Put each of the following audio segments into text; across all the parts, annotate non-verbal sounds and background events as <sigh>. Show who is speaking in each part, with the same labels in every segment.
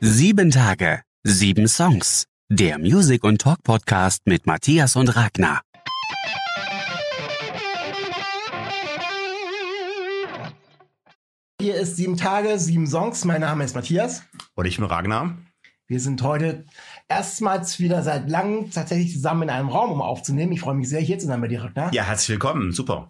Speaker 1: Sieben Tage, sieben Songs. Der Music- und Talk-Podcast mit Matthias und Ragnar.
Speaker 2: Hier ist sieben Tage, sieben Songs. Mein Name ist Matthias.
Speaker 3: Und ich bin Ragnar.
Speaker 2: Wir sind heute erstmals wieder seit langem tatsächlich zusammen in einem Raum, um aufzunehmen. Ich freue mich sehr, hier zu sein bei dir, Ragnar.
Speaker 3: Ja, herzlich willkommen. Super.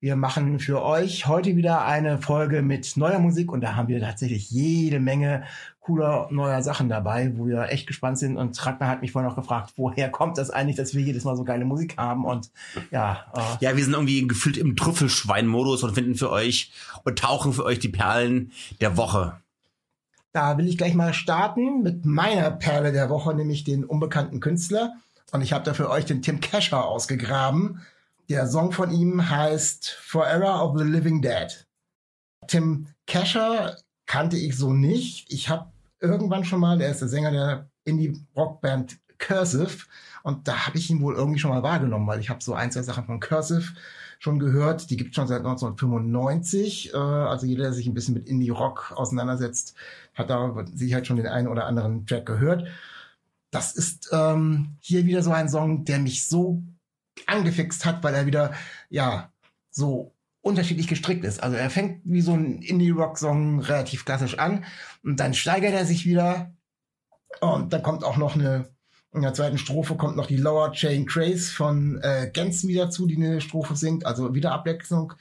Speaker 2: Wir machen für euch heute wieder eine Folge mit neuer Musik und da haben wir tatsächlich jede Menge cooler neuer Sachen dabei, wo wir echt gespannt sind. Und Ragnar hat mich vorhin auch gefragt, woher kommt das eigentlich, dass wir jedes Mal so geile Musik haben? Und ja,
Speaker 3: äh ja, wir sind irgendwie gefühlt im Trüffelschwein-Modus und finden für euch und tauchen für euch die Perlen der Woche.
Speaker 2: Da will ich gleich mal starten mit meiner Perle der Woche, nämlich den unbekannten Künstler. Und ich habe da für euch den Tim Kesher ausgegraben. Der Song von ihm heißt Forever of the Living Dead. Tim Kesher kannte ich so nicht. Ich habe irgendwann schon mal, der ist der Sänger der Indie-Rockband Cursive und da habe ich ihn wohl irgendwie schon mal wahrgenommen, weil ich habe so ein, zwei Sachen von Cursive schon gehört. Die gibt es schon seit 1995. Äh, also jeder, der sich ein bisschen mit Indie-Rock auseinandersetzt, hat da sich halt schon den einen oder anderen Track gehört. Das ist ähm, hier wieder so ein Song, der mich so angefixt hat, weil er wieder, ja, so unterschiedlich gestrickt ist. Also er fängt wie so ein Indie-Rock-Song relativ klassisch an und dann steigert er sich wieder und dann kommt auch noch eine, in der zweiten Strophe kommt noch die Lower Chain Craze von äh, Gensen wieder zu, die eine Strophe singt, also wieder Abwechslung.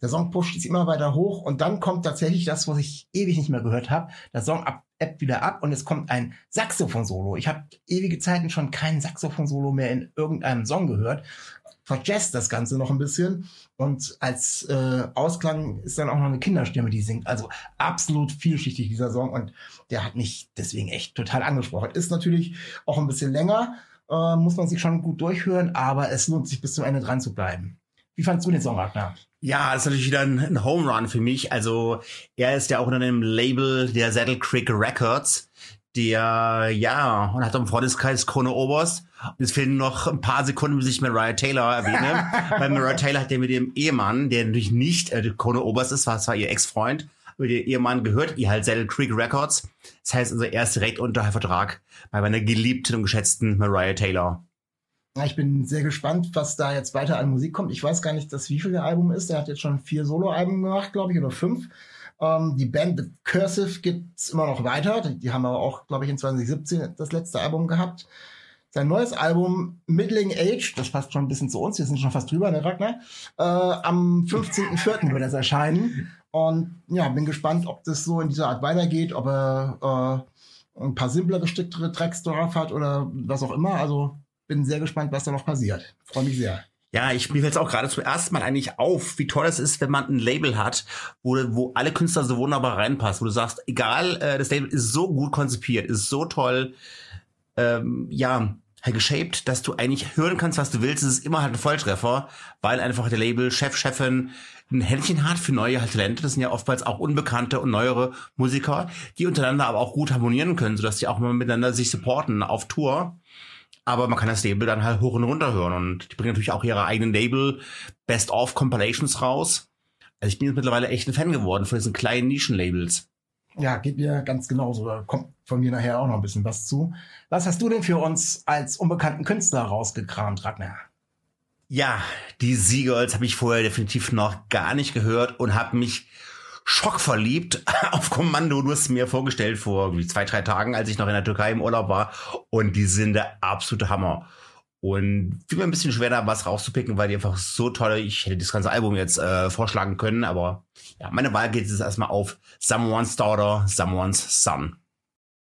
Speaker 2: Der Song pusht sich immer weiter hoch und dann kommt tatsächlich das, was ich ewig nicht mehr gehört habe. Der Song ab, ebbt wieder ab und es kommt ein Saxophon-Solo. Ich habe ewige Zeiten schon kein Saxophon-Solo mehr in irgendeinem Song gehört verjazzt das Ganze noch ein bisschen. Und als äh, Ausklang ist dann auch noch eine Kinderstimme, die singt. Also absolut vielschichtig dieser Song und der hat mich deswegen echt total angesprochen. Ist natürlich auch ein bisschen länger, äh, muss man sich schon gut durchhören, aber es lohnt sich bis zum Ende dran zu bleiben. Wie fandst du den Song, Ragnar?
Speaker 3: Ja, das ist natürlich wieder ein, ein Home Run für mich. Also er ist ja auch unter dem Label der Saddle Creek Records der, ja, und hat im Freundeskreis Krone Oberst. Es fehlen noch ein paar Sekunden, bis ich Mariah Taylor erwähne. <laughs> Weil Mariah Taylor hat ja mit dem Ehemann, der natürlich nicht äh, Krone Oberst ist, war zwar ihr Ex-Freund, aber der Ehemann gehört ihr halt Saddle Creek Records. Das heißt also, er ist direkt unter Vertrag bei meiner geliebten und geschätzten Mariah Taylor.
Speaker 2: Ja, ich bin sehr gespannt, was da jetzt weiter an Musik kommt. Ich weiß gar nicht, das wie viel der Album ist. Er hat jetzt schon vier Solo-Alben gemacht, glaube ich, oder fünf. Ähm, die Band The Cursive gibt's immer noch weiter. Die, die haben aber auch, glaube ich, in 2017 das letzte Album gehabt. Sein neues Album Middling Age, das passt schon ein bisschen zu uns, wir sind schon fast drüber, ne Ragnar? Äh, am 15.04. wird das erscheinen. Und ja, bin gespannt, ob das so in dieser Art weitergeht, ob er äh, ein paar simpler gesticktere Tracks drauf hat oder was auch immer. Also bin sehr gespannt, was da noch passiert. Freue mich sehr.
Speaker 3: Ja, ich mir fällt es auch gerade zum ersten Mal eigentlich auf, wie toll es ist, wenn man ein Label hat, wo, wo alle Künstler so wunderbar reinpassen, wo du sagst, egal, äh, das Label ist so gut konzipiert, ist so toll, ähm, ja, halt geshaped, dass du eigentlich hören kannst, was du willst. Es ist immer halt ein Volltreffer, weil einfach der Label, Chef, Chefin ein Händchen hat für neue Talente. Das sind ja oftmals auch unbekannte und neuere Musiker, die untereinander aber auch gut harmonieren können, sodass die auch mal miteinander sich supporten auf Tour. Aber man kann das Label dann halt hoch und runter hören. Und die bringen natürlich auch ihre eigenen Label Best-of-Compilations raus. Also ich bin jetzt mittlerweile echt ein Fan geworden von diesen kleinen Nischen-Labels.
Speaker 2: Ja, geht mir ganz genauso. Da kommt von mir nachher auch noch ein bisschen was zu. Was hast du denn für uns als unbekannten Künstler rausgekramt, Ragnar?
Speaker 3: Ja, die Seagulls habe ich vorher definitiv noch gar nicht gehört und habe mich schockverliebt <laughs> auf Kommando. Du hast mir vorgestellt vor zwei, drei Tagen, als ich noch in der Türkei im Urlaub war. Und die sind der absolute Hammer. Und fiel mir ein bisschen schwer, da was rauszupicken, weil die einfach so toll, ich hätte das ganze Album jetzt äh, vorschlagen können, aber ja, meine Wahl geht jetzt erstmal auf Someone's Daughter, Someone's Son.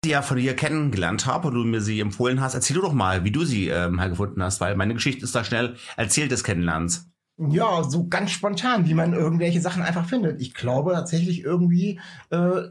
Speaker 3: Die ja von dir kennengelernt habe und du mir sie empfohlen hast, erzähl du doch mal, wie du sie ähm, gefunden hast, weil meine Geschichte ist da schnell erzählt des Kennenlernens.
Speaker 2: Ja, so ganz spontan, wie man irgendwelche Sachen einfach findet. Ich glaube tatsächlich irgendwie, äh,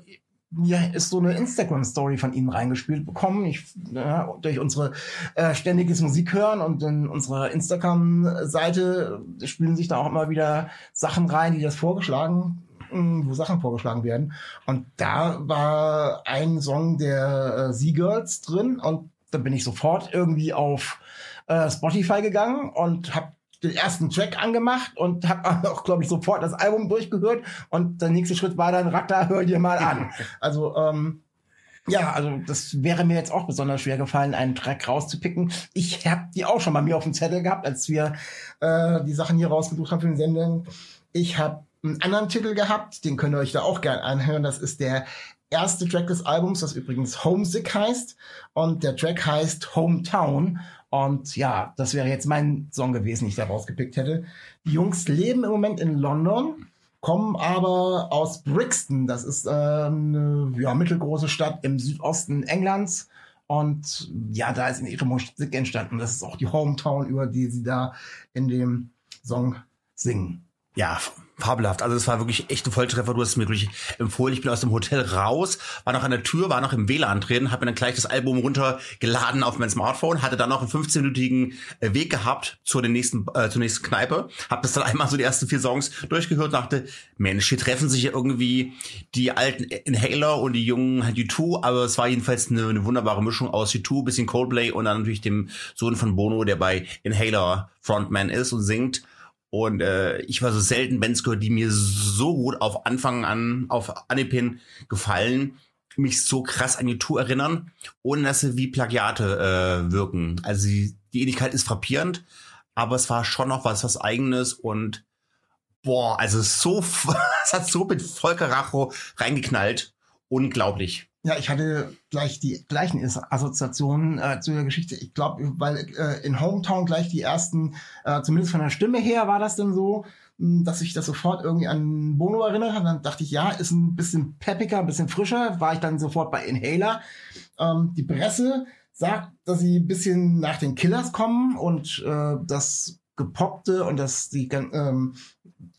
Speaker 2: ja, ist so eine Instagram-Story von ihnen reingespielt bekommen. Ich, ja, durch unsere äh, ständiges Musik hören und in unserer Instagram-Seite spielen sich da auch immer wieder Sachen rein, die das vorgeschlagen hm, wo Sachen vorgeschlagen werden. Und da war ein Song der äh, Seagirls drin und da bin ich sofort irgendwie auf äh, Spotify gegangen und habe den ersten Track angemacht und habe <laughs> auch, glaube ich, sofort das Album durchgehört. Und der nächste Schritt war dann, Ragnar, hör dir mal an. <laughs> Also, ähm, Ja, also das wäre mir jetzt auch besonders schwer gefallen, einen Track rauszupicken. Ich habe die auch schon bei mir auf dem Zettel gehabt, als wir äh, die Sachen hier rausgesucht haben für den Sendung. Ich habe einen anderen Titel gehabt, den könnt ihr euch da auch gerne anhören. Das ist der erste Track des Albums, das übrigens Homesick heißt. Und der Track heißt Hometown. Und ja, das wäre jetzt mein Song gewesen, den ich da rausgepickt hätte. Die Jungs leben im Moment in London kommen aber aus Brixton. Das ist äh, eine ja, mittelgroße Stadt im Südosten Englands. Und ja, da ist ihre Musik entstanden. Das ist auch die Hometown, über die sie da in dem Song singen.
Speaker 3: Ja, fabelhaft. Also es war wirklich echt ein Volltreffer. Du hast es mir wirklich empfohlen. Ich bin aus dem Hotel raus, war noch an der Tür, war noch im WLAN drin, habe mir dann gleich das Album runtergeladen auf mein Smartphone, hatte dann noch einen 15-minütigen äh, Weg gehabt zur nächsten, äh, zur nächsten Kneipe, habe das dann <laughs> einmal so die ersten vier Songs durchgehört, dachte, Mensch, hier treffen sich ja irgendwie die alten Inhaler und die jungen U2, aber es war jedenfalls eine, eine wunderbare Mischung aus U2, bisschen Coldplay und dann natürlich dem Sohn von Bono, der bei Inhaler Frontman ist und singt. Und äh, ich war so selten Bands gehört, die mir so gut auf Anfang an, auf Anipin gefallen, mich so krass an die Tour erinnern, ohne dass sie wie Plagiate äh, wirken. Also die, die Ähnlichkeit ist frappierend, aber es war schon noch was, was eigenes und boah, also so, <laughs> es hat so mit Volker Racho reingeknallt. Unglaublich.
Speaker 2: Ja, ich hatte gleich die gleichen Assoziationen äh, zu der Geschichte. Ich glaube, weil äh, in Hometown gleich die ersten, äh, zumindest von der Stimme her war das dann so, hm, dass ich das sofort irgendwie an Bono erinnert habe. Dann dachte ich, ja, ist ein bisschen peppiger, ein bisschen frischer. War ich dann sofort bei Inhaler. Ähm, die Presse sagt, dass sie ein bisschen nach den Killers kommen und äh, das gepoppte und das die ähm,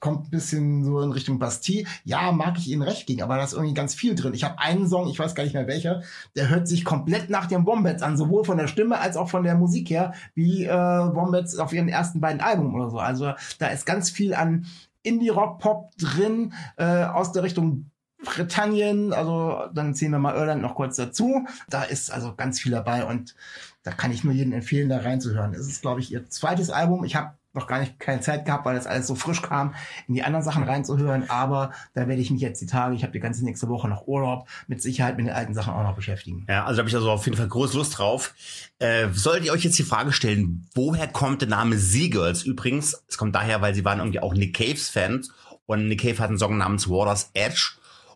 Speaker 2: kommt ein bisschen so in Richtung Bastille. Ja, mag ich Ihnen recht gegen, aber da ist irgendwie ganz viel drin. Ich habe einen Song, ich weiß gar nicht mehr welcher, der hört sich komplett nach den Wombats an, sowohl von der Stimme als auch von der Musik her, wie äh, Wombats auf ihren ersten beiden Alben oder so. Also da ist ganz viel an Indie-Rock-Pop drin, äh, aus der Richtung Britannien, also dann ziehen wir mal Irland noch kurz dazu. Da ist also ganz viel dabei und da kann ich nur jedem empfehlen, da reinzuhören. Es ist, glaube ich, ihr zweites Album. Ich habe noch gar nicht keine Zeit gehabt, weil das alles so frisch kam, in die anderen Sachen reinzuhören. Aber da werde ich mich jetzt die Tage, ich habe die ganze nächste Woche noch Urlaub, mit Sicherheit mit den alten Sachen auch noch beschäftigen.
Speaker 3: Ja, also da habe ich also auf jeden Fall große Lust drauf. Äh, solltet ihr euch jetzt die Frage stellen, woher kommt der Name Seagirls? Übrigens, es kommt daher, weil sie waren irgendwie auch Nick Caves Fans und Nick Cave hat einen Song namens Water's Edge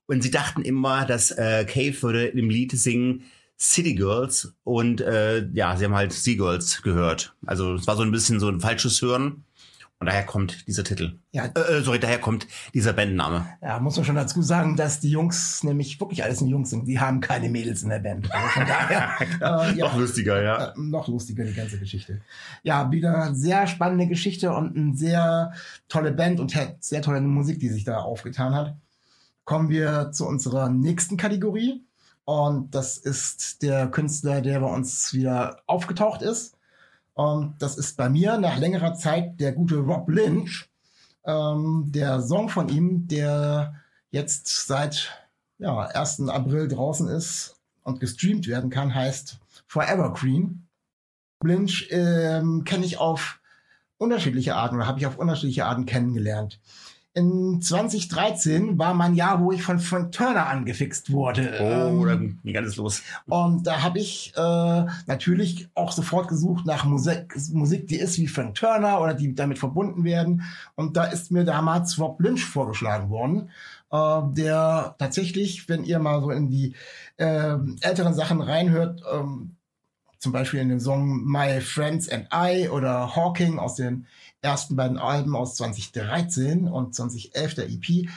Speaker 3: und sie dachten immer, dass äh, Cave würde im Lied singen City Girls und äh, ja, sie haben halt Seagirls gehört. Also es war so ein bisschen so ein falsches Hören. Und daher kommt dieser Titel. Ja, äh, äh, sorry, daher kommt dieser Bandname.
Speaker 2: Ja, muss man schon dazu sagen, dass die Jungs nämlich wirklich alles nur Jungs sind. Die haben keine Mädels in der Band. Also von <laughs> daher.
Speaker 3: äh, ja, noch lustiger, ja.
Speaker 2: Äh, noch lustiger, die ganze Geschichte. Ja, wieder sehr spannende Geschichte und eine sehr tolle Band und sehr tolle Musik, die sich da aufgetan hat. Kommen wir zu unserer nächsten Kategorie. Und das ist der Künstler, der bei uns wieder aufgetaucht ist. Und das ist bei mir nach längerer Zeit der gute Rob Lynch. Ähm, der Song von ihm, der jetzt seit ja, 1. April draußen ist und gestreamt werden kann, heißt Forever Green. Lynch ähm, kenne ich auf unterschiedliche Arten oder habe ich auf unterschiedliche Arten kennengelernt in 2013 war mein Jahr, wo ich von Frank Turner angefixt wurde.
Speaker 3: Oh, ähm, dann ging alles los.
Speaker 2: Und da habe ich äh, natürlich auch sofort gesucht nach Musik, Musik, die ist wie Frank Turner oder die damit verbunden werden. Und da ist mir damals Rob Lynch vorgeschlagen worden, äh, der tatsächlich, wenn ihr mal so in die äh, älteren Sachen reinhört, ähm, zum Beispiel in dem Song My Friends and I oder Hawking aus den ersten beiden Alben aus 2013 und 2011 der EP,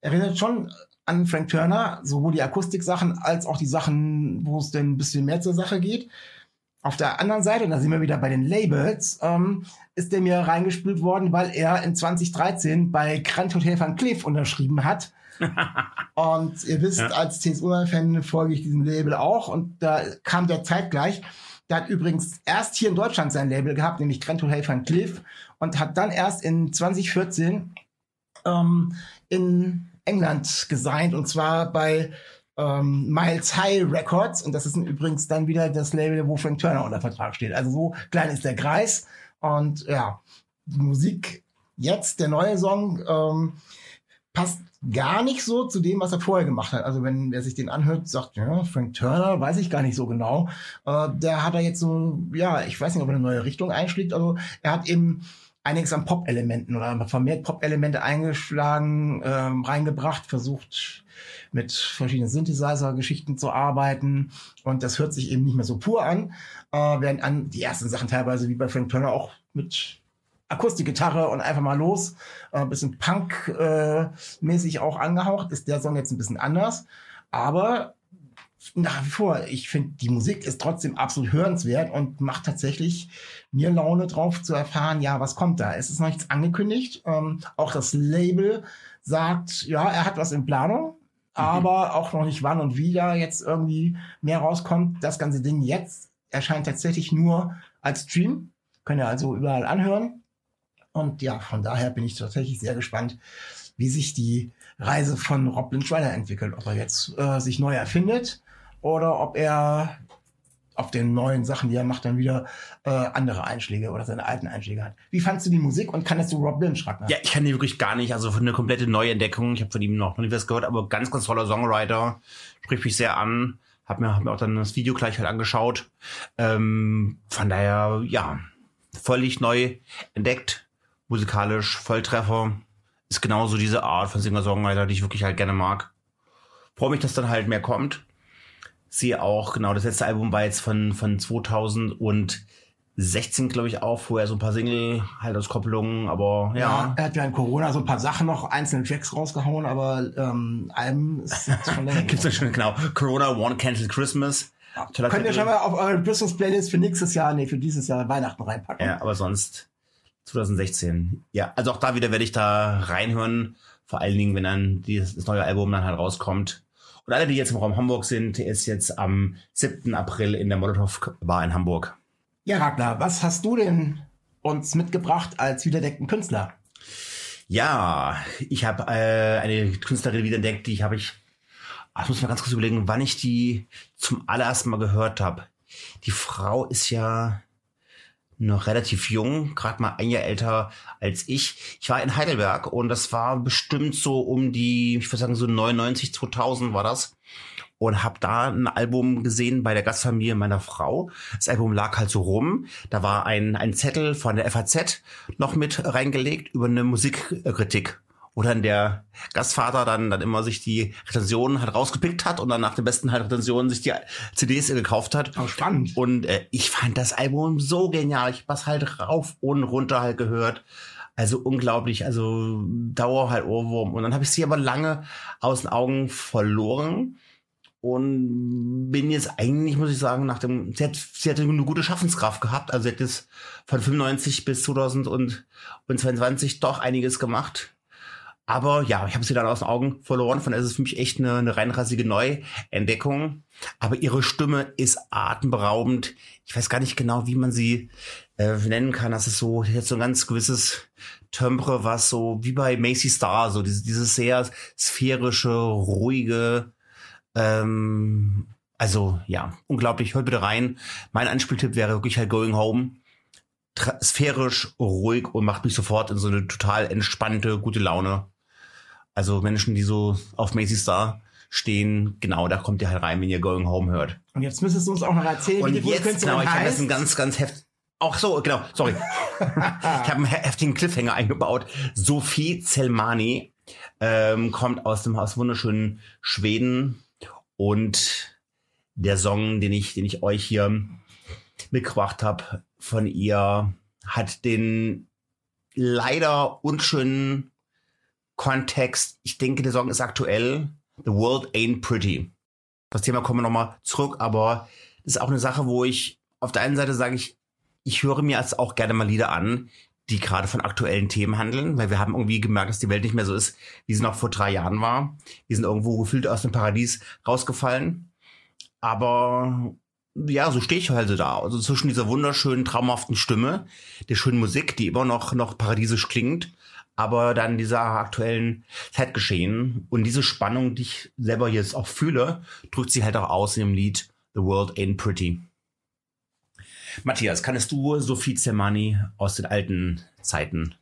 Speaker 2: erinnert schon an Frank Turner, sowohl die Akustiksachen als auch die Sachen, wo es denn ein bisschen mehr zur Sache geht. Auf der anderen Seite, und da sind wir wieder bei den Labels, ähm, ist der mir reingespült worden, weil er in 2013 bei Grand Hotel Van Cleef unterschrieben hat. <laughs> und ihr wisst, ja. als CSU-Fan folge ich diesem Label auch und da kam der zeitgleich. Der hat übrigens erst hier in Deutschland sein Label gehabt, nämlich Grand Hotel Van Cleef und hat dann erst in 2014 ähm, in England gesigned und zwar bei ähm, Miles High Records und das ist übrigens dann wieder das Label, wo Frank Turner unter Vertrag steht. Also so klein ist der Kreis und ja, die Musik jetzt, der neue Song, ähm, passt gar nicht so zu dem, was er vorher gemacht hat. Also wenn wer sich den anhört, sagt, ja, Frank Turner, weiß ich gar nicht so genau. Äh, der hat er jetzt so, ja, ich weiß nicht, ob er eine neue Richtung einschlägt. Also er hat eben einiges an Pop-Elementen oder vermehrt Pop-Elemente eingeschlagen, ähm, reingebracht, versucht mit verschiedenen Synthesizer-Geschichten zu arbeiten und das hört sich eben nicht mehr so pur an, äh, während an die ersten Sachen teilweise wie bei Frank Turner auch mit Akustikgitarre und einfach mal los. Ein äh, bisschen Punk-mäßig äh, auch angehaucht. Ist der Song jetzt ein bisschen anders. Aber nach wie vor, ich finde, die Musik ist trotzdem absolut hörenswert und macht tatsächlich mir Laune drauf zu erfahren, ja, was kommt da? Es ist noch nichts angekündigt. Ähm, auch das Label sagt, ja, er hat was in Planung, mhm. aber auch noch nicht wann und wie da jetzt irgendwie mehr rauskommt. Das ganze Ding jetzt erscheint tatsächlich nur als Stream. Könnt ihr also überall anhören. Und ja, von daher bin ich tatsächlich sehr gespannt, wie sich die Reise von Rob Schreiner entwickelt. Ob er jetzt äh, sich neu erfindet oder ob er auf den neuen Sachen, die er macht, dann wieder äh, andere Einschläge oder seine alten Einschläge hat. Wie fandst du die Musik und kannst du Rob Lynch schreiben?
Speaker 3: Ja, ich kann die wirklich gar nicht. Also für eine komplette Neuentdeckung. Ich habe von ihm noch, noch nie was gehört, aber ganz, ganz toller Songwriter. Spricht mich sehr an. Hab mir, hab mir auch dann das Video gleich halt angeschaut. Ähm, von daher, ja, völlig neu entdeckt musikalisch Volltreffer. Ist genauso diese Art von Singer-Songwriter, die ich wirklich halt gerne mag. Freue mich, dass dann halt mehr kommt. Sehe auch, genau, das letzte Album war jetzt von, von 2016, glaube ich, auch, wo er so ein paar Single halt aus Kopplungen, aber ja. ja.
Speaker 2: Er hat ja in Corona so ein paar Sachen noch, einzelne Tracks rausgehauen, aber ähm, Alben ist
Speaker 3: schon länger. <laughs> Gibt's ja schon, genau. Corona, One Cancelled Christmas.
Speaker 2: Ja. Könnt ihr schon mal auf eure Christmas Playlist für nächstes Jahr, nee, für dieses Jahr Weihnachten reinpacken.
Speaker 3: Ja, aber sonst 2016. Ja, also auch da wieder werde ich da reinhören. Vor allen Dingen, wenn dann dieses, das neue Album dann halt rauskommt. Und alle, die jetzt im Raum Hamburg sind, ist jetzt am 7. April in der Molotow Bar in Hamburg.
Speaker 2: Ja, Ragnar, was hast du denn uns mitgebracht als wiederdeckten Künstler?
Speaker 3: Ja, ich habe äh, eine Künstlerin wiederentdeckt, die habe ich, ach, ich muss mal ganz kurz überlegen, wann ich die zum allerersten Mal gehört habe. Die Frau ist ja noch relativ jung, gerade mal ein Jahr älter als ich. Ich war in Heidelberg und das war bestimmt so um die, ich würde sagen so 99, 2000 war das. Und habe da ein Album gesehen bei der Gastfamilie meiner Frau. Das Album lag halt so rum. Da war ein, ein Zettel von der FAZ noch mit reingelegt über eine Musikkritik wo dann der Gastvater dann, dann immer sich die Rezensionen halt rausgepickt hat und dann nach den besten halt Rezensionen sich die CDs gekauft hat.
Speaker 2: Oh, spannend.
Speaker 3: Und äh, ich fand das Album so genial. Ich hab's halt rauf und runter halt gehört. Also unglaublich, also Dauer halt Ohrwurm. Und dann habe ich sie aber lange aus den Augen verloren und bin jetzt eigentlich, muss ich sagen, nach dem, sie hat, sie hatte eine gute Schaffenskraft gehabt. Also sie hat jetzt von 95 bis 2022 doch einiges gemacht. Aber ja, ich habe sie dann aus den Augen verloren. Von daher ist es für mich echt eine, eine reinrassige Neuentdeckung. Aber ihre Stimme ist atemberaubend. Ich weiß gar nicht genau, wie man sie äh, nennen kann. Das ist so, jetzt so ein ganz gewisses Timbre, was so wie bei Macy Star, so dieses, dieses sehr sphärische, ruhige, ähm, also ja, unglaublich. Hört bitte rein. Mein Anspieltipp wäre wirklich halt Going Home sphärisch, ruhig und macht mich sofort in so eine total entspannte, gute Laune. Also Menschen, die so auf Macy Star stehen, genau, da kommt ihr halt rein, wenn ihr Going Home hört.
Speaker 2: Und jetzt müsstest du uns auch noch erzählen,
Speaker 3: Und wie die jetzt, genau, ich habe jetzt ein ganz, ganz heft. Auch so, genau, sorry. <laughs> ich habe einen heftigen Cliffhanger eingebaut. Sophie Zelmani ähm, kommt aus dem aus wunderschönen Schweden und der Song, den ich, den ich euch hier mitgebracht habe, von ihr hat den leider unschönen Kontext, ich denke, der Song ist aktuell. The World Ain't Pretty. Das Thema kommen wir nochmal zurück, aber das ist auch eine Sache, wo ich auf der einen Seite sage ich, ich höre mir jetzt auch gerne mal Lieder an, die gerade von aktuellen Themen handeln, weil wir haben irgendwie gemerkt, dass die Welt nicht mehr so ist, wie sie noch vor drei Jahren war. Wir sind irgendwo gefühlt aus dem Paradies rausgefallen. Aber ja, so stehe ich heute da. Also zwischen dieser wunderschönen, traumhaften Stimme, der schönen Musik, die immer noch, noch paradiesisch klingt, aber dann dieser aktuellen Zeitgeschehen und diese Spannung, die ich selber jetzt auch fühle, drückt sie halt auch aus in dem Lied The World Ain't Pretty. Matthias, kannst du Sophie Zermani aus den alten Zeiten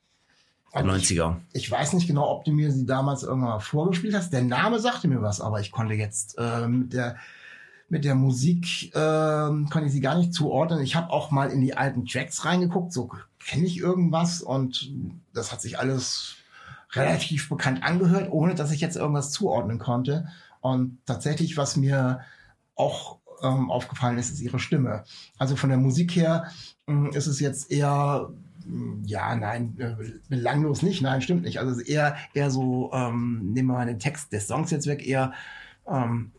Speaker 3: 90er.
Speaker 2: Ich, ich, weiß nicht genau, ob du mir sie damals irgendwann mal vorgespielt hast. Der Name sagte mir was, aber ich konnte jetzt äh, mit der mit der Musik äh, konnte ich sie gar nicht zuordnen. Ich habe auch mal in die alten Tracks reingeguckt, so kenne ich irgendwas und das hat sich alles relativ bekannt angehört, ohne dass ich jetzt irgendwas zuordnen konnte. Und tatsächlich, was mir auch ähm, aufgefallen ist, ist ihre Stimme. Also von der Musik her äh, ist es jetzt eher ja, nein, äh, belanglos nicht, nein, stimmt nicht. Also eher, eher so, ähm, nehmen wir mal den Text des Songs jetzt weg, eher ähm,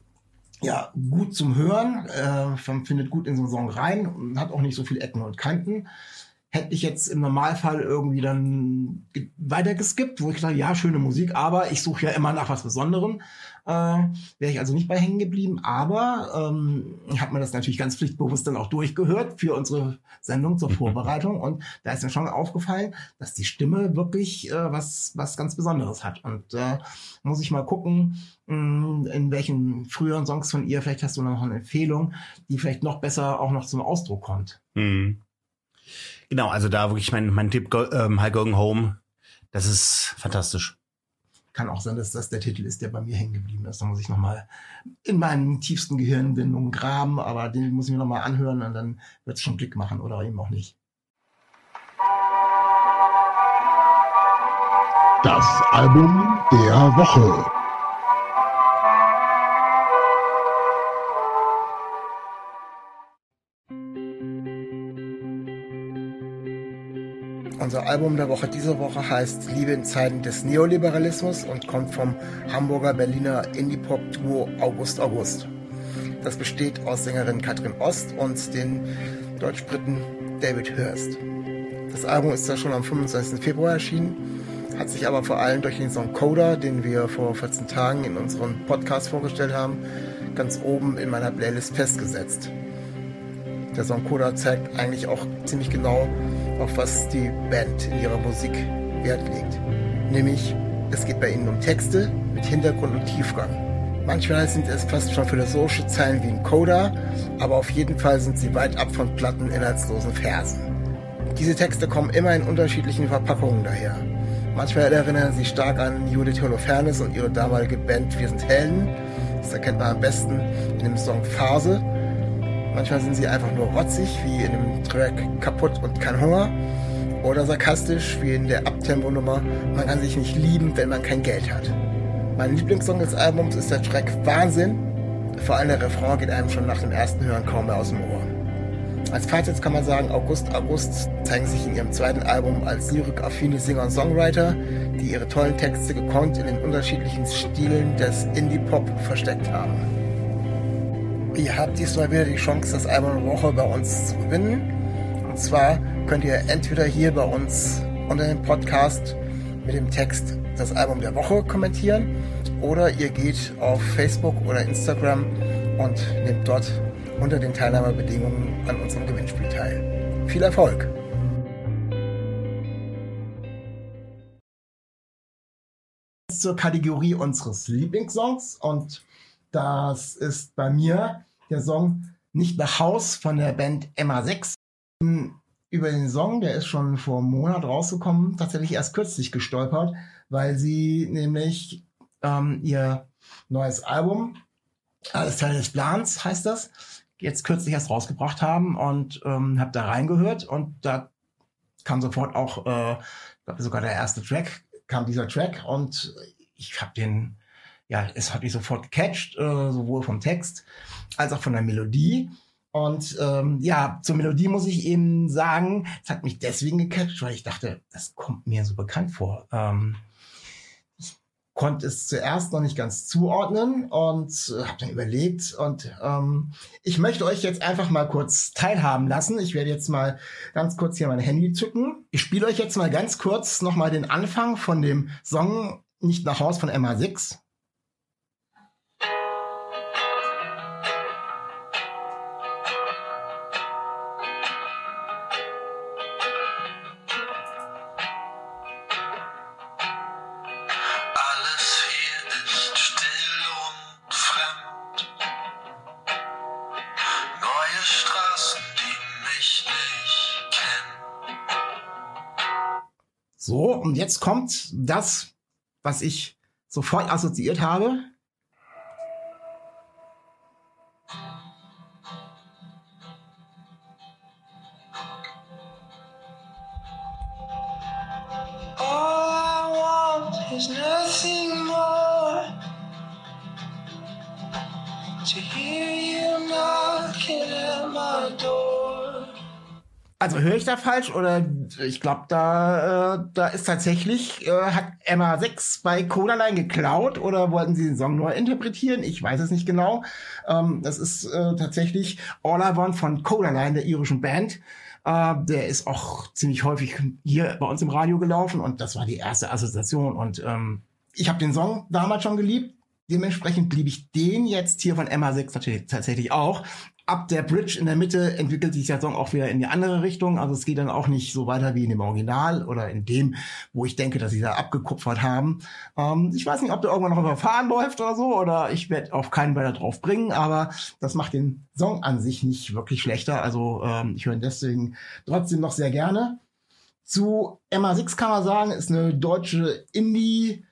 Speaker 2: ja, gut zum Hören, äh, findet gut in so einen Song rein und hat auch nicht so viele Ecken und Kanten hätte ich jetzt im Normalfall irgendwie dann weiter geskippt, wo ich dachte, ja, schöne Musik, aber ich suche ja immer nach was Besonderem. Äh, Wäre ich also nicht bei hängen geblieben, aber ähm, habe mir das natürlich ganz pflichtbewusst dann auch durchgehört für unsere Sendung zur mhm. Vorbereitung und da ist mir schon aufgefallen, dass die Stimme wirklich äh, was, was ganz Besonderes hat. Und äh, muss ich mal gucken, mh, hm, in welchen früheren Songs von ihr, vielleicht hast du noch eine Empfehlung, die vielleicht noch besser auch noch zum Ausdruck kommt.
Speaker 3: Mhm. Genau, also da wirklich mein, mein Tipp, ähm, High Going Home, das ist fantastisch.
Speaker 2: Kann auch sein, dass das der Titel ist, der bei mir hängen geblieben ist. Da muss ich nochmal in meinen tiefsten Gehirnwindungen graben, aber den muss ich mir nochmal anhören und dann wird es schon Glück machen oder eben auch nicht.
Speaker 4: Das Album der Woche.
Speaker 2: Unser Album der Woche diese Woche heißt Liebe in Zeiten des Neoliberalismus und kommt vom Hamburger Berliner Indie-Pop-Duo August August. Das besteht aus Sängerin Katrin Ost und den Deutsch-Briten David Hurst. Das Album ist da schon am 25. Februar erschienen, hat sich aber vor allem durch den Song Coda, den wir vor 14 Tagen in unserem Podcast vorgestellt haben, ganz oben in meiner Playlist festgesetzt. Der Song Coda zeigt eigentlich auch ziemlich genau, auf was die Band in ihrer Musik Wert legt. Nämlich, es geht bei ihnen um Texte mit Hintergrund und Tiefgang. Manchmal sind es fast schon philosophische Zeilen wie ein Coda, aber auf jeden Fall sind sie weit ab von platten, inhaltslosen Versen. Diese Texte kommen immer in unterschiedlichen Verpackungen daher. Manchmal erinnern sie stark an Judith Holofernes und ihre damalige Band Wir sind Helden. Das erkennt man am besten in dem Song Phase, Manchmal sind sie einfach nur rotzig, wie in dem Track Kaputt und kein Hunger. Oder sarkastisch, wie in der Abtempo-Nummer Man kann sich nicht lieben, wenn man kein Geld hat. Mein Lieblingssong des Albums ist der Track Wahnsinn. Vor allem der Refrain geht einem schon nach dem ersten Hören kaum mehr aus dem Ohr. Als Fazit kann man sagen, August August zeigen sich in ihrem zweiten Album als lyrik-affine Singer und Songwriter, die ihre tollen Texte gekonnt in den unterschiedlichen Stilen des Indie-Pop versteckt haben. Ihr habt diesmal wieder die Chance, das Album der Woche bei uns zu gewinnen. Und zwar könnt ihr entweder hier bei uns unter dem Podcast mit dem Text das Album der Woche kommentieren oder ihr geht auf Facebook oder Instagram und nehmt dort unter den Teilnahmebedingungen an unserem Gewinnspiel teil. Viel Erfolg! zur Kategorie unseres Lieblingssongs und das ist bei mir der Song Nicht nach Haus von der Band Emma 6. Über den Song, der ist schon vor einem Monat rausgekommen, tatsächlich erst kürzlich gestolpert, weil sie nämlich ähm, ihr neues Album, alles Teil des Plans heißt das, jetzt kürzlich erst rausgebracht haben und ähm, habe da reingehört und da kam sofort auch, äh, sogar der erste Track, kam dieser Track und ich habe den ja, es hat mich sofort gecatcht, äh, sowohl vom Text als auch von der Melodie. Und ähm, ja, zur Melodie muss ich eben sagen, es hat mich deswegen gecatcht, weil ich dachte, das kommt mir so bekannt vor. Ähm, ich konnte es zuerst noch nicht ganz zuordnen und äh, habe dann überlegt und ähm, ich möchte euch jetzt einfach mal kurz teilhaben lassen. Ich werde jetzt mal ganz kurz hier mein Handy zücken. Ich spiele euch jetzt mal ganz kurz nochmal den Anfang von dem Song Nicht nach Haus von MA6. So, und jetzt kommt das, was ich sofort assoziiert habe. Falsch oder ich glaube, da, äh, da ist tatsächlich, äh, hat Emma 6 bei Codaline geklaut oder wollten sie den Song neu interpretieren? Ich weiß es nicht genau. Ähm, das ist äh, tatsächlich All I Want von Codaline, der irischen Band. Äh, der ist auch ziemlich häufig hier bei uns im Radio gelaufen und das war die erste Assoziation. Und ähm, ich habe den Song damals schon geliebt. Dementsprechend liebe ich den jetzt hier von Emma 6 tatsächlich- tatsächlich auch. Ab der Bridge in der Mitte entwickelt sich der Song auch wieder in die andere Richtung. Also es geht dann auch nicht so weiter wie in dem Original oder in dem, wo ich denke, dass sie da abgekupfert haben. Ähm, ich weiß nicht, ob der irgendwann noch überfahren läuft oder so, oder ich werde auf keinen weiter drauf bringen, aber das macht den Song an sich nicht wirklich schlechter. Also ähm, ich höre ihn deswegen trotzdem noch sehr gerne. Zu Emma 6 kann man sagen, ist eine deutsche Indie-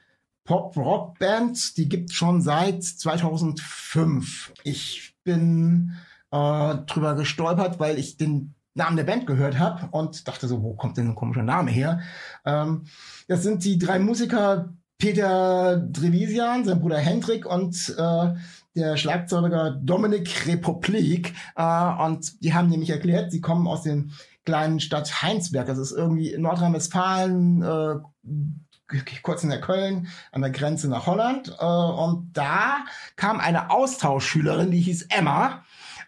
Speaker 2: Pop-Rock-Band, die gibt schon seit 2005. Ich bin äh, drüber gestolpert, weil ich den Namen der Band gehört habe und dachte so, wo kommt denn ein komischer Name her? Ähm, das sind die drei Musiker Peter Drevisian, sein Bruder Hendrik und äh, der Schlagzeuger Dominik Republik. Äh, und die haben nämlich erklärt, sie kommen aus den kleinen Stadt Heinsberg. Das ist irgendwie in Nordrhein-Westfalen, äh, kurz in der Köln, an der Grenze nach Holland. Äh, und da kam eine Austauschschülerin, die hieß Emma.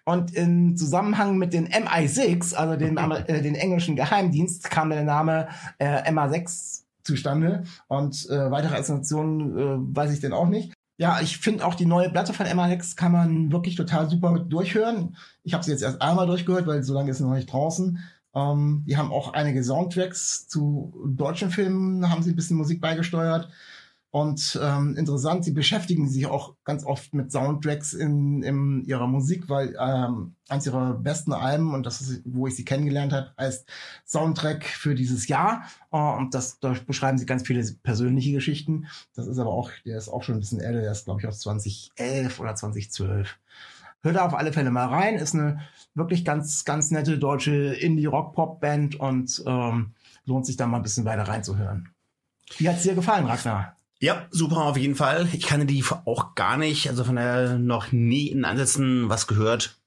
Speaker 2: Und im Zusammenhang mit den MI6, also den, Amer- äh, den englischen Geheimdienst, kam der Name äh, MA6 zustande. Und äh, weitere Assoziationen äh, weiß ich denn auch nicht. Ja, ich finde auch die neue Platte von MA6 kann man wirklich total super mit durchhören. Ich habe sie jetzt erst einmal durchgehört, weil so lange ist sie noch nicht draußen. Ähm, die haben auch einige Soundtracks zu deutschen Filmen, haben sie ein bisschen Musik beigesteuert. Und ähm, interessant, sie beschäftigen sich auch ganz oft mit Soundtracks in, in ihrer Musik, weil ähm, eins ihrer besten Alben, und das ist, wo ich sie kennengelernt habe, heißt Soundtrack für dieses Jahr. Äh, und das, da beschreiben sie ganz viele persönliche Geschichten. Das ist aber auch, der ist auch schon ein bisschen älter, der ist, glaube ich, aus 2011 oder 2012. Hört da auf alle Fälle mal rein. Ist eine wirklich ganz, ganz nette deutsche Indie-Rock-Pop-Band und ähm, lohnt sich da mal ein bisschen weiter reinzuhören. Wie hat's dir gefallen, Ragnar?
Speaker 3: Ja, super auf jeden Fall. Ich kannte die auch gar nicht, also von der noch nie in Ansätzen was gehört.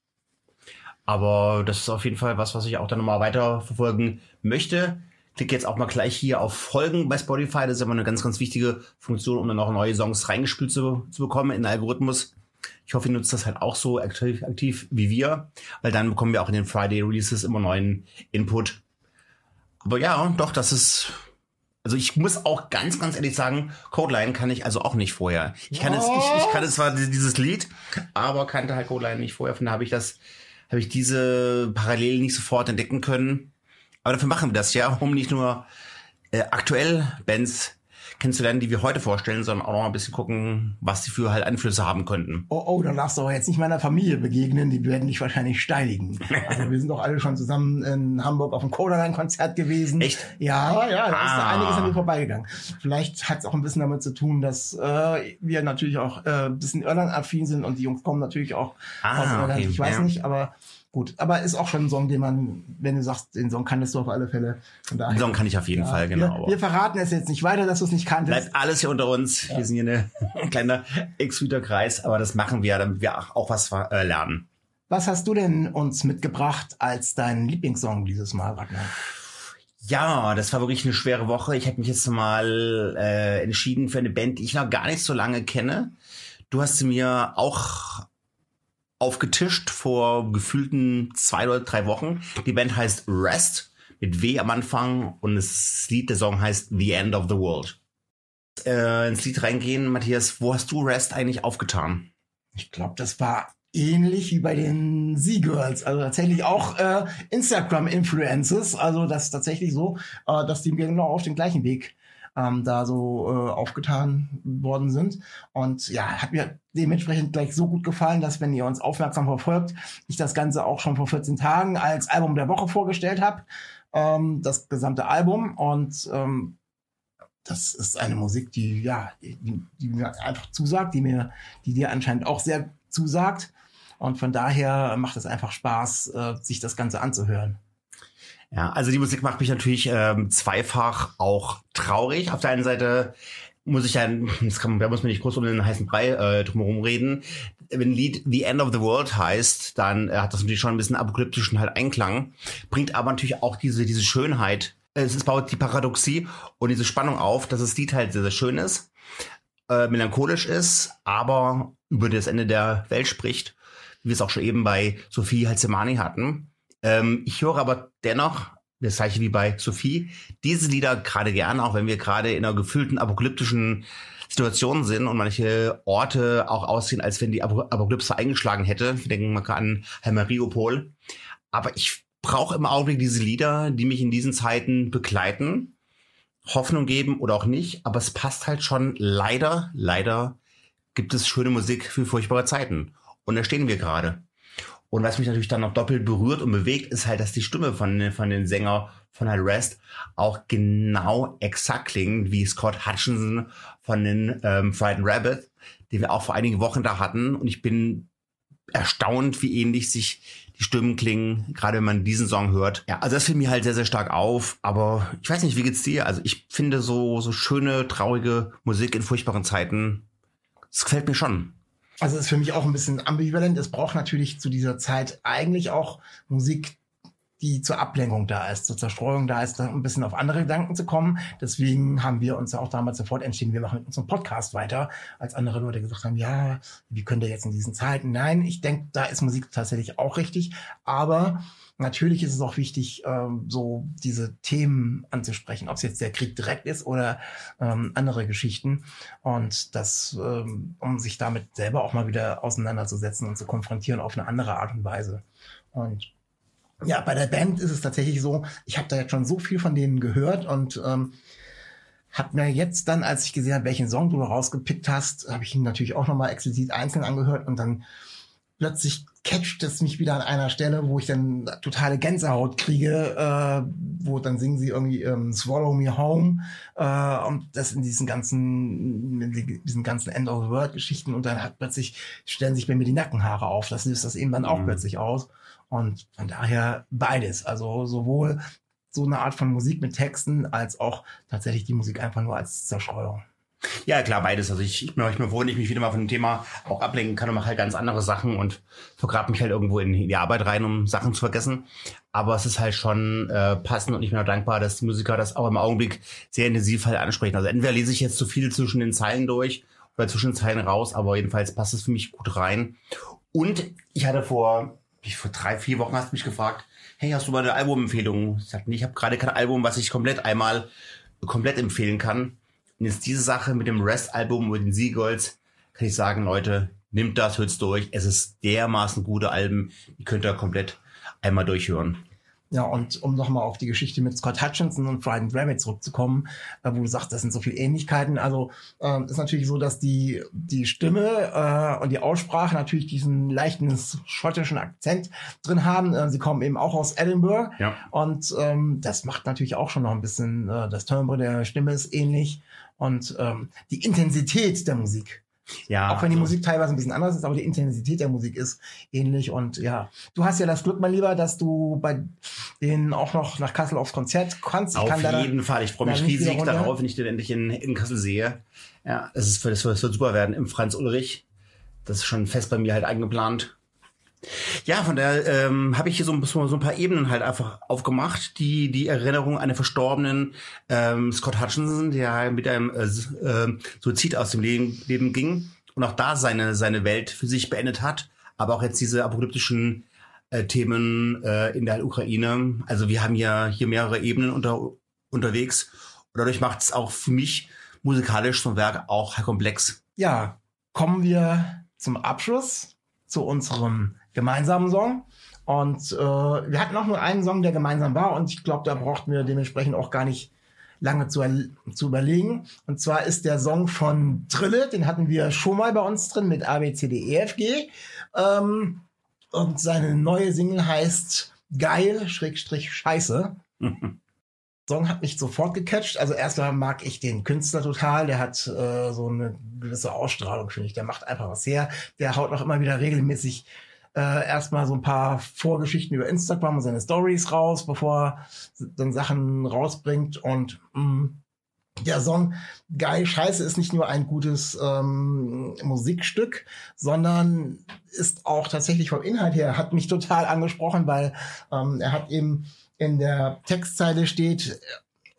Speaker 3: Aber das ist auf jeden Fall was, was ich auch dann nochmal weiter verfolgen möchte. Klicke jetzt auch mal gleich hier auf Folgen bei Spotify. Das ist immer eine ganz, ganz wichtige Funktion, um dann auch neue Songs reingespielt zu, zu bekommen in den Algorithmus. Ich hoffe, ihr nutzt das halt auch so aktiv, aktiv wie wir, weil dann bekommen wir auch in den Friday Releases immer neuen Input. Aber ja, doch, das ist also ich muss auch ganz, ganz ehrlich sagen, Codeline kann ich also auch nicht vorher. Ich kann es, ich, ich kann es zwar dieses Lied, aber kannte halt Codeline nicht vorher. Von daher habe ich das, habe ich diese Parallelen nicht sofort entdecken können. Aber dafür machen wir das ja, um nicht nur äh, aktuell Bands kennenzulernen, die wir heute vorstellen, sondern auch noch ein bisschen gucken, was die für halt Einflüsse haben könnten.
Speaker 2: Oh, oh, dann darfst du aber jetzt nicht meiner Familie begegnen, die werden dich wahrscheinlich steinigen. <laughs> Also wir sind doch alle schon zusammen in Hamburg auf dem Codaline-Konzert gewesen.
Speaker 3: Echt?
Speaker 2: Ja, ja, da ist da
Speaker 3: Ah.
Speaker 2: einiges an mir vorbeigegangen. Vielleicht hat es auch ein bisschen damit zu tun, dass äh, wir natürlich auch äh, ein bisschen Irland-affin sind und die Jungs kommen natürlich auch
Speaker 3: Ah,
Speaker 2: aus Irland.
Speaker 3: okay,
Speaker 2: ich weiß
Speaker 3: ja.
Speaker 2: nicht, aber gut. Aber ist auch schon ein Song, den man, wenn du sagst, den Song kanntest du auf alle Fälle. Von daher,
Speaker 3: Den Song kann ich auf jeden
Speaker 2: ja,
Speaker 3: Fall, genau.
Speaker 2: Wir, wir verraten es jetzt nicht weiter, dass du es nicht kanntest.
Speaker 3: Bleibt alles hier unter uns. Wir sind hier ein <laughs> kleiner exklusiver Kreis, aber das machen wir, damit wir auch, was äh, lernen.
Speaker 2: Was hast du denn uns mitgebracht als deinen Lieblingssong dieses Mal, Ragnar?
Speaker 3: Ja, das war wirklich eine schwere Woche. Ich habe mich jetzt mal äh, entschieden für eine Band, die ich noch gar nicht so lange kenne. Du hast sie mir auch aufgetischt vor gefühlten zwei oder drei Wochen. Die Band heißt Rest mit W am Anfang und das Lied, der Song heißt The End of the World. Äh, ins Lied reingehen, Matthias, wo hast du Rest eigentlich aufgetan?
Speaker 2: Ich glaube, das war ähnlich wie bei den Z-Girls. Also tatsächlich auch äh, Instagram-Influences. Also das ist tatsächlich so, äh, dass die genau auf den gleichen Weg ähm, da so äh, aufgetan worden sind. Und ja, hat mir dementsprechend gleich so gut gefallen, dass wenn ihr uns aufmerksam verfolgt, ich das Ganze auch schon vor 14 Tagen als Album der Woche vorgestellt habe. Ähm, das gesamte Album. Und ähm, das ist eine Musik, die, ja, die, die mir einfach zusagt, die mir, die dir anscheinend auch sehr zusagt. Und von daher macht es einfach Spaß, äh, sich das Ganze anzuhören.
Speaker 3: Ja, also die Musik macht mich natürlich ähm, zweifach auch traurig. Auf der einen Seite muss ich ja, das kann, da muss man nicht groß um den heißen Brei äh, drumherum reden. Wenn ein Lied The End of the World heißt, dann äh, hat das natürlich schon ein bisschen apokalyptischen halt Einklang, bringt aber natürlich auch diese, diese Schönheit. Es ist, baut die Paradoxie und diese Spannung auf, dass das Lied halt sehr, sehr schön ist, äh, melancholisch ist, aber über das Ende der Welt spricht, wie wir es auch schon eben bei Sophie Halsemani hatten. Ähm, ich höre aber dennoch das gleiche wie bei Sophie, diese Lieder gerade gern, auch wenn wir gerade in einer gefühlten apokalyptischen Situation sind und manche Orte auch aussehen, als wenn die Ap Apokalypse eingeschlagen hätte. Wir denken mal an Mariupol. Aber ich brauche im Augenblick diese Lieder, die mich in diesen Zeiten begleiten, Hoffnung geben oder auch nicht. Aber es passt halt schon leider, leider gibt es schöne Musik für furchtbare Zeiten. Und da stehen wir gerade. Und was mich natürlich dann noch doppelt berührt und bewegt, ist halt, dass die Stimme von, von den Sänger von Halt Rest auch genau exakt klingt wie Scott Hutchinson von den ähm, Frightened Rabbit, den wir auch vor einigen Wochen da hatten. Und ich bin erstaunt, wie ähnlich sich die Stimmen klingen, gerade wenn man diesen Song hört. Ja, also das fiel mir halt sehr, sehr stark auf. Aber ich weiß nicht, wie geht's dir? Also ich finde so, so schöne, traurige Musik in furchtbaren Zeiten, das gefällt mir schon.
Speaker 2: Also ist für mich auch ein bisschen ambivalent. Es braucht natürlich zu dieser Zeit eigentlich auch Musik, die zur Ablenkung da ist, zur Zerstreuung da ist, ein bisschen auf andere Gedanken zu kommen. Deswegen haben wir uns ja auch damals sofort entschieden, wir machen mit unserem Podcast weiter, als andere Leute gesagt haben, ja, wie könnt ihr jetzt in diesen Zeiten? Nein, ich denke, da ist Musik tatsächlich auch richtig. Aber natürlich ist es auch wichtig, ähm, so diese Themen anzusprechen, ob es jetzt der Krieg direkt ist oder ähm, andere Geschichten. Und das, ähm, um sich damit selber auch mal wieder auseinanderzusetzen und zu konfrontieren auf eine andere Art und Weise. Und ja, bei der Band ist es tatsächlich so, ich habe da jetzt schon so viel von denen gehört und ähm, habe mir jetzt dann, als ich gesehen habe, welchen Song du rausgepickt hast, habe ich ihn natürlich auch nochmal explizit einzeln angehört und dann plötzlich catcht es mich wieder an einer Stelle, wo ich dann totale Gänsehaut kriege, äh, wo dann singen sie irgendwie ähm, Swallow Me Home äh, und das in diesen ganzen, in diesen ganzen End of the World Geschichten und dann hat plötzlich stellen sich bei mir die Nackenhaare auf. Das löst das eben dann auch
Speaker 3: Mhm.
Speaker 2: plötzlich aus und von daher beides, also sowohl so eine Art von Musik mit Texten als auch tatsächlich die Musik einfach nur als Zerstreuung.
Speaker 3: Ja, klar, beides. Also ich, ich bin bin froh, wenn ich mich wieder mal von dem Thema auch ablenken kann und mache halt ganz andere Sachen und vergrab mich halt irgendwo in die Arbeit rein, um Sachen zu vergessen. Aber es ist halt schon äh, passend und ich bin auch dankbar, dass die Musiker das auch im Augenblick sehr intensiv halt ansprechen. Also entweder lese ich jetzt zu viel zwischen den Zeilen durch oder zwischen den Zeilen raus, aber jedenfalls passt es für mich gut rein. Und ich hatte vor, wie vor drei, vier Wochen hast du mich gefragt, hey, hast du mal eine Albumempfehlung? Ich sagte, nee, ich habe gerade kein Album, was ich komplett einmal komplett empfehlen kann. Und jetzt diese Sache mit dem Rest-Album über den Seagulls, kann ich sagen, Leute, nimmt das, hört's durch. Es ist dermaßen gute Alben, die könnt ihr komplett einmal durchhören.
Speaker 2: Ja, und um nochmal auf die Geschichte mit Scott Hutchinson und Frightened Rabbit zurückzukommen, äh, wo du sagst, das sind so viele Ähnlichkeiten. Also ähm, ist natürlich so, dass die, die Stimme äh, und die Aussprache natürlich diesen leichten schottischen Akzent drin haben. Äh, sie kommen eben auch aus Edinburgh.
Speaker 3: Ja.
Speaker 2: Und ähm, das macht natürlich auch schon noch ein bisschen, äh, das Timbre der Stimme ist ähnlich. Und ähm, die Intensität der Musik
Speaker 3: Ja.
Speaker 2: auch wenn die
Speaker 3: also-
Speaker 2: Musik teilweise ein bisschen anders ist, aber die Intensität der Musik ist ähnlich. Und ja, du hast ja das Glück, mein Lieber, dass du bei denen auch noch nach Kassel aufs Konzert kannst. Ich
Speaker 3: Auf
Speaker 2: kann
Speaker 3: jeden Fall. Ich freue mich riesig darauf, wenn ich den endlich in, in Kassel sehe. Ja, das, ist, das wird super werden im Franz Ulrich. Das ist schon fest bei mir halt eingeplant. Ja, von der ähm, habe ich hier so so ein paar Ebenen halt einfach aufgemacht. Die, die Erinnerung an den verstorbenen ähm, Scott Hutchinson, der mit einem äh, äh, Suizid aus dem Leben, Leben ging und auch da seine, seine Welt für sich beendet hat. Aber auch jetzt diese apokalyptischen äh, Themen äh, in der Ukraine. Also wir haben ja hier mehrere Ebenen unter, unterwegs. Und dadurch macht es auch für mich musikalisch ein Werk auch komplex.
Speaker 2: Ja, kommen wir zum Abschluss zu unserem gemeinsamen Song. Und äh, wir hatten auch nur einen Song, der gemeinsam war. Und ich glaube, da brauchten wir dementsprechend auch gar nicht lange zu, zu überlegen. Und zwar ist der Song von Trille, den hatten wir schon mal bei uns drin mit A, B, C, D, E, F, G. Ähm, und seine neue Single heißt Geil, Schrägstrich, Scheiße. <laughs> Song hat mich sofort gecatcht. Also erstmal mag ich den Künstler total. Der hat äh, so eine gewisse Ausstrahlung, finde ich. Der macht einfach was her. Der haut auch immer wieder regelmäßig äh, erstmal so ein paar Vorgeschichten über Instagram und seine Stories raus, bevor er dann Sachen rausbringt. Und mh, der Song Geil Scheiße ist nicht nur ein gutes ähm, Musikstück, sondern ist auch tatsächlich vom Inhalt her, hat mich total angesprochen, weil ähm, er hat eben in der Textzeile steht,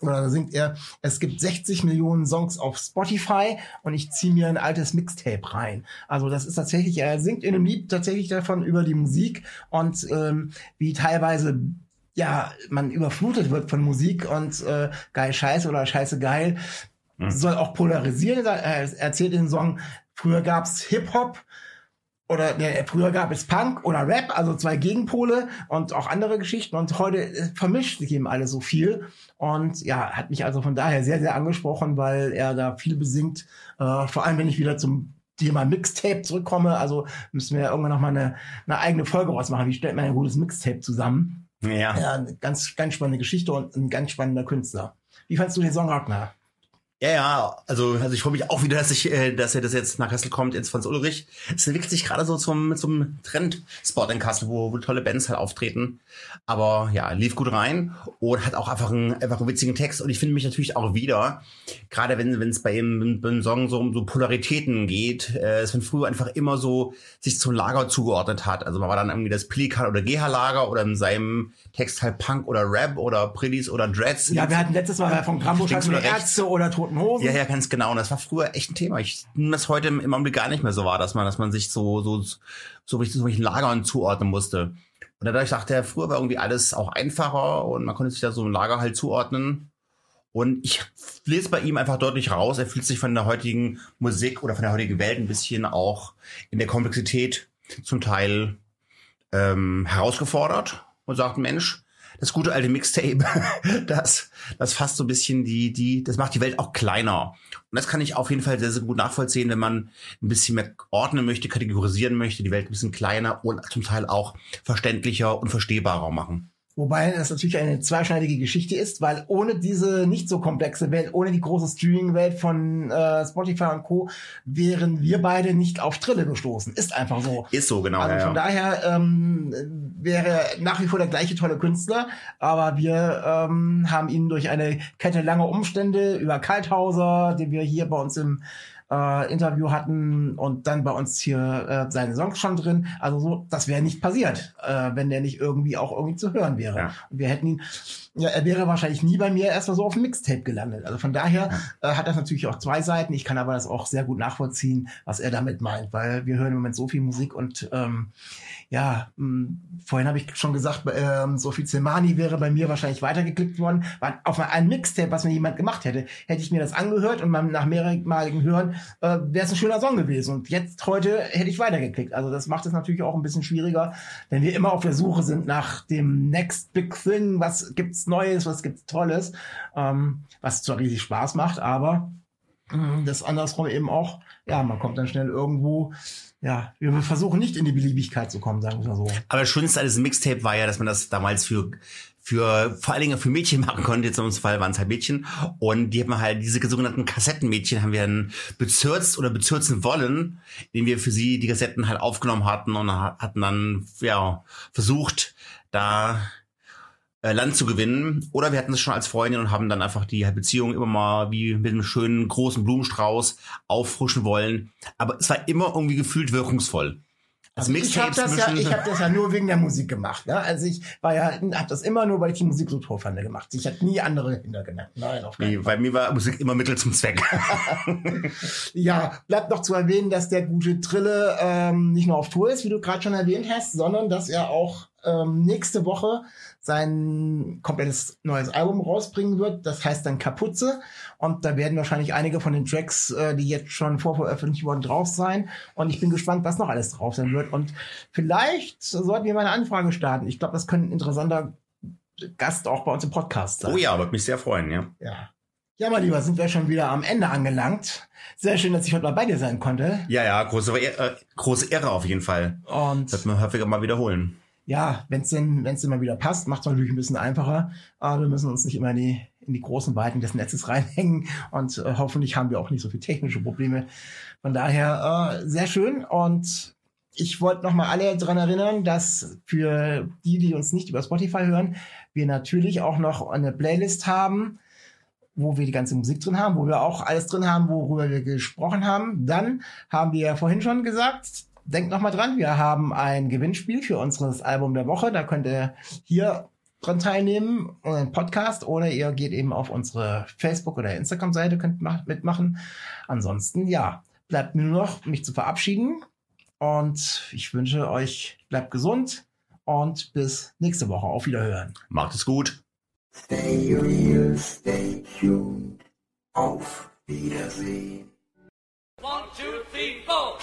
Speaker 2: oder da singt er, es gibt 60 Millionen Songs auf Spotify und ich ziehe mir ein altes Mixtape rein. Also das ist tatsächlich, er singt in einem Lied tatsächlich davon über die Musik und ähm, wie teilweise ja, man überflutet wird von Musik und äh, geil scheiße oder scheiße geil soll auch polarisieren. Er erzählt in dem Song, früher gab's Hip-Hop oder ne, früher gab es Punk oder Rap, also zwei Gegenpole und auch andere Geschichten und heute äh, vermischt sich eben alles so viel und ja, hat mich also von daher sehr, sehr angesprochen, weil er da viel besingt, äh, vor allem wenn ich wieder zum Thema Mixtape zurückkomme, also müssen wir ja irgendwann nochmal eine, eine eigene Folge rausmachen, wie stellt man ein gutes Mixtape zusammen.
Speaker 3: Ja.
Speaker 2: Ja, eine ganz, ganz spannende Geschichte und ein ganz spannender Künstler. Wie fandst du den Song Ragnar?
Speaker 3: Ja, ja, also, also ich freue mich auch wieder, dass ich, äh, dass er das jetzt nach Kassel kommt, jetzt Franz Ulrich. Es entwickelt sich gerade so zum, zum Trendspot in Kassel, wo, wo tolle Bands halt auftreten. Aber ja, lief gut rein und hat auch einfach einen, einfach einen witzigen Text. Und ich finde mich natürlich auch wieder, gerade wenn wenn es bei ihm bei einem Song so um so Polaritäten geht, äh, es man früher einfach immer so sich zum Lager zugeordnet hat. Also man war dann irgendwie das Pelikan- oder GH-Lager oder in seinem Text halt Punk oder Rap oder Prillis oder Dreads.
Speaker 2: Ja, wir hatten letztes Mal von hatten wir
Speaker 3: oder rechts.
Speaker 2: Ärzte oder Toten Hosen.
Speaker 3: Ja, ja, ganz genau. Und das war früher echt ein Thema. Ich das heute im Augenblick gar nicht mehr so wahr, dass man, dass man sich so, so, so richtig so welchen Lagern zuordnen musste. Und dadurch dachte er, früher war irgendwie alles auch einfacher und man konnte sich da so ein Lager halt zuordnen. Und ich lese bei ihm einfach deutlich raus. Er fühlt sich von der heutigen Musik oder von der heutigen Welt ein bisschen auch in der Komplexität zum Teil ähm, herausgefordert und sagt, Mensch, das gute alte Mixtape, <laughs> das, das fasst so ein bisschen die, die, das macht die Welt auch kleiner. Und das kann ich auf jeden Fall sehr, sehr gut nachvollziehen, wenn man ein bisschen mehr ordnen möchte, kategorisieren möchte, die Welt ein bisschen kleiner und zum Teil auch verständlicher und verstehbarer machen.
Speaker 2: Wobei das natürlich eine zweischneidige Geschichte ist, weil ohne diese nicht so komplexe Welt, ohne die große Streaming-Welt von äh, Spotify und Co. wären wir beide nicht auf Trille gestoßen. Ist einfach so.
Speaker 3: Ist so, genau.
Speaker 2: Also
Speaker 3: ja,
Speaker 2: von
Speaker 3: ja.
Speaker 2: daher ähm, wäre nach wie vor der gleiche tolle Künstler, aber wir ähm, haben ihn durch eine Kette langer Umstände über Kalthauser, den wir hier bei uns im äh, Interview hatten und dann bei uns hier äh, seine Songs schon drin. Also so, das wäre nicht passiert, äh, wenn der nicht irgendwie auch irgendwie zu hören wäre.
Speaker 3: Ja.
Speaker 2: Und wir hätten ihn, ja, er wäre wahrscheinlich nie bei mir erstmal so auf dem Mixtape gelandet. Also von daher äh, hat das natürlich auch zwei Seiten. Ich kann aber das auch sehr gut nachvollziehen, was er damit meint, weil wir hören im Moment so viel Musik und ähm, ja, mh, vorhin habe ich schon gesagt, ähm, Sophie Zelmani wäre bei mir wahrscheinlich weitergeklickt worden. Weil Auf ein Mixtape, was mir jemand gemacht hätte, hätte ich mir das angehört und beim- nach mehrmaligen Hören äh, wäre es ein schöner Song gewesen. Und jetzt heute hätte ich weitergeklickt. Also das macht es natürlich auch ein bisschen schwieriger, wenn wir immer auf der Suche sind nach dem Next Big Thing. Was gibt's Neues, was gibt's Tolles, ähm, was zwar riesig Spaß macht, aber mh, das andersrum eben auch, ja, man kommt dann schnell irgendwo, ja, wir versuchen nicht in die Beliebigkeit zu kommen, sagen wir mal so.
Speaker 3: Aber das Schönste an diesem Mixtape war ja, dass man das damals für für vor allen Dingen für Mädchen machen konnte. Jetzt in unserem Fall waren es halt Mädchen. Und die haben halt diese sogenannten Kassettenmädchen haben wir dann bezürzt oder bezürzen wollen, indem wir für sie die Kassetten halt aufgenommen hatten und ha- hatten dann ja versucht, da äh, Land zu gewinnen. Oder wir hatten es schon als Freundin und haben dann einfach die Beziehung immer mal wie mit einem schönen großen Blumenstrauß auffrischen wollen. Aber es war immer irgendwie gefühlt wirkungsvoll. Also
Speaker 2: ich habe das, ja, ich hab das ja nur wegen der Musik gemacht. Ne? Also ich war ja, habe das immer nur, weil ich die Musik so toll fand, gemacht. Ich habe nie andere Kinder genannt. Nein, auf keinen
Speaker 3: Nee, bei mir war Musik immer Mittel zum Zweck. <laughs>
Speaker 2: Ja, bleibt noch zu erwähnen, dass der gute Trille ähm, nicht nur auf Tour ist, wie du gerade schon erwähnt hast, sondern dass er auch ähm, nächste Woche sein komplettes neues Album rausbringen wird. Das heißt dann Kapuze. Und da werden wahrscheinlich einige von den Tracks, äh, die jetzt schon vorveröffentlicht wurden, drauf sein. Und ich bin gespannt, was noch alles drauf sein wird. Und vielleicht sollten wir mal eine Anfrage starten. Ich glaube, das könnte ein interessanter Gast auch bei uns im Podcast sein.
Speaker 3: oh ja, würde mich sehr freuen, ja.
Speaker 2: Ja. Ja, mein Lieber, sind wir schon wieder am Ende angelangt. Sehr schön, dass ich heute mal bei dir sein konnte.
Speaker 3: Ja, ja, große, Ehre- äh, große Ehre auf jeden Fall.
Speaker 2: Und
Speaker 3: Wird man häufiger mal wiederholen.
Speaker 2: Ja, wenn es denn, wenn's denn mal wieder passt, macht es natürlich ein bisschen einfacher. Aber wir müssen uns nicht immer in die, in die großen Weiten des Netzes <laughs> reinhängen und äh, hoffentlich haben wir auch nicht so viele technische Probleme. Von daher äh, sehr schön und ich wollte noch mal alle daran erinnern, dass für die, die uns nicht über Spotify hören, wir natürlich auch noch eine Playlist haben, wo wir die ganze Musik drin haben, wo wir auch alles drin haben, worüber wir gesprochen haben. Dann haben wir ja vorhin schon gesagt, denkt noch mal dran, wir haben ein Gewinnspiel für unseres Album der Woche. Da könnt ihr hier dran teilnehmen, einen Podcast, oder ihr geht eben auf unsere Facebook- oder Instagram-Seite, könnt mitmachen. Ansonsten, ja, bleibt mir nur noch, mich zu verabschieden. Und ich wünsche euch, bleibt gesund und bis nächste Woche. Auf Wiederhören.
Speaker 3: Macht es gut.
Speaker 4: Stay real, stay tuned. Auf Wiedersehen.
Speaker 5: One, two, three, four.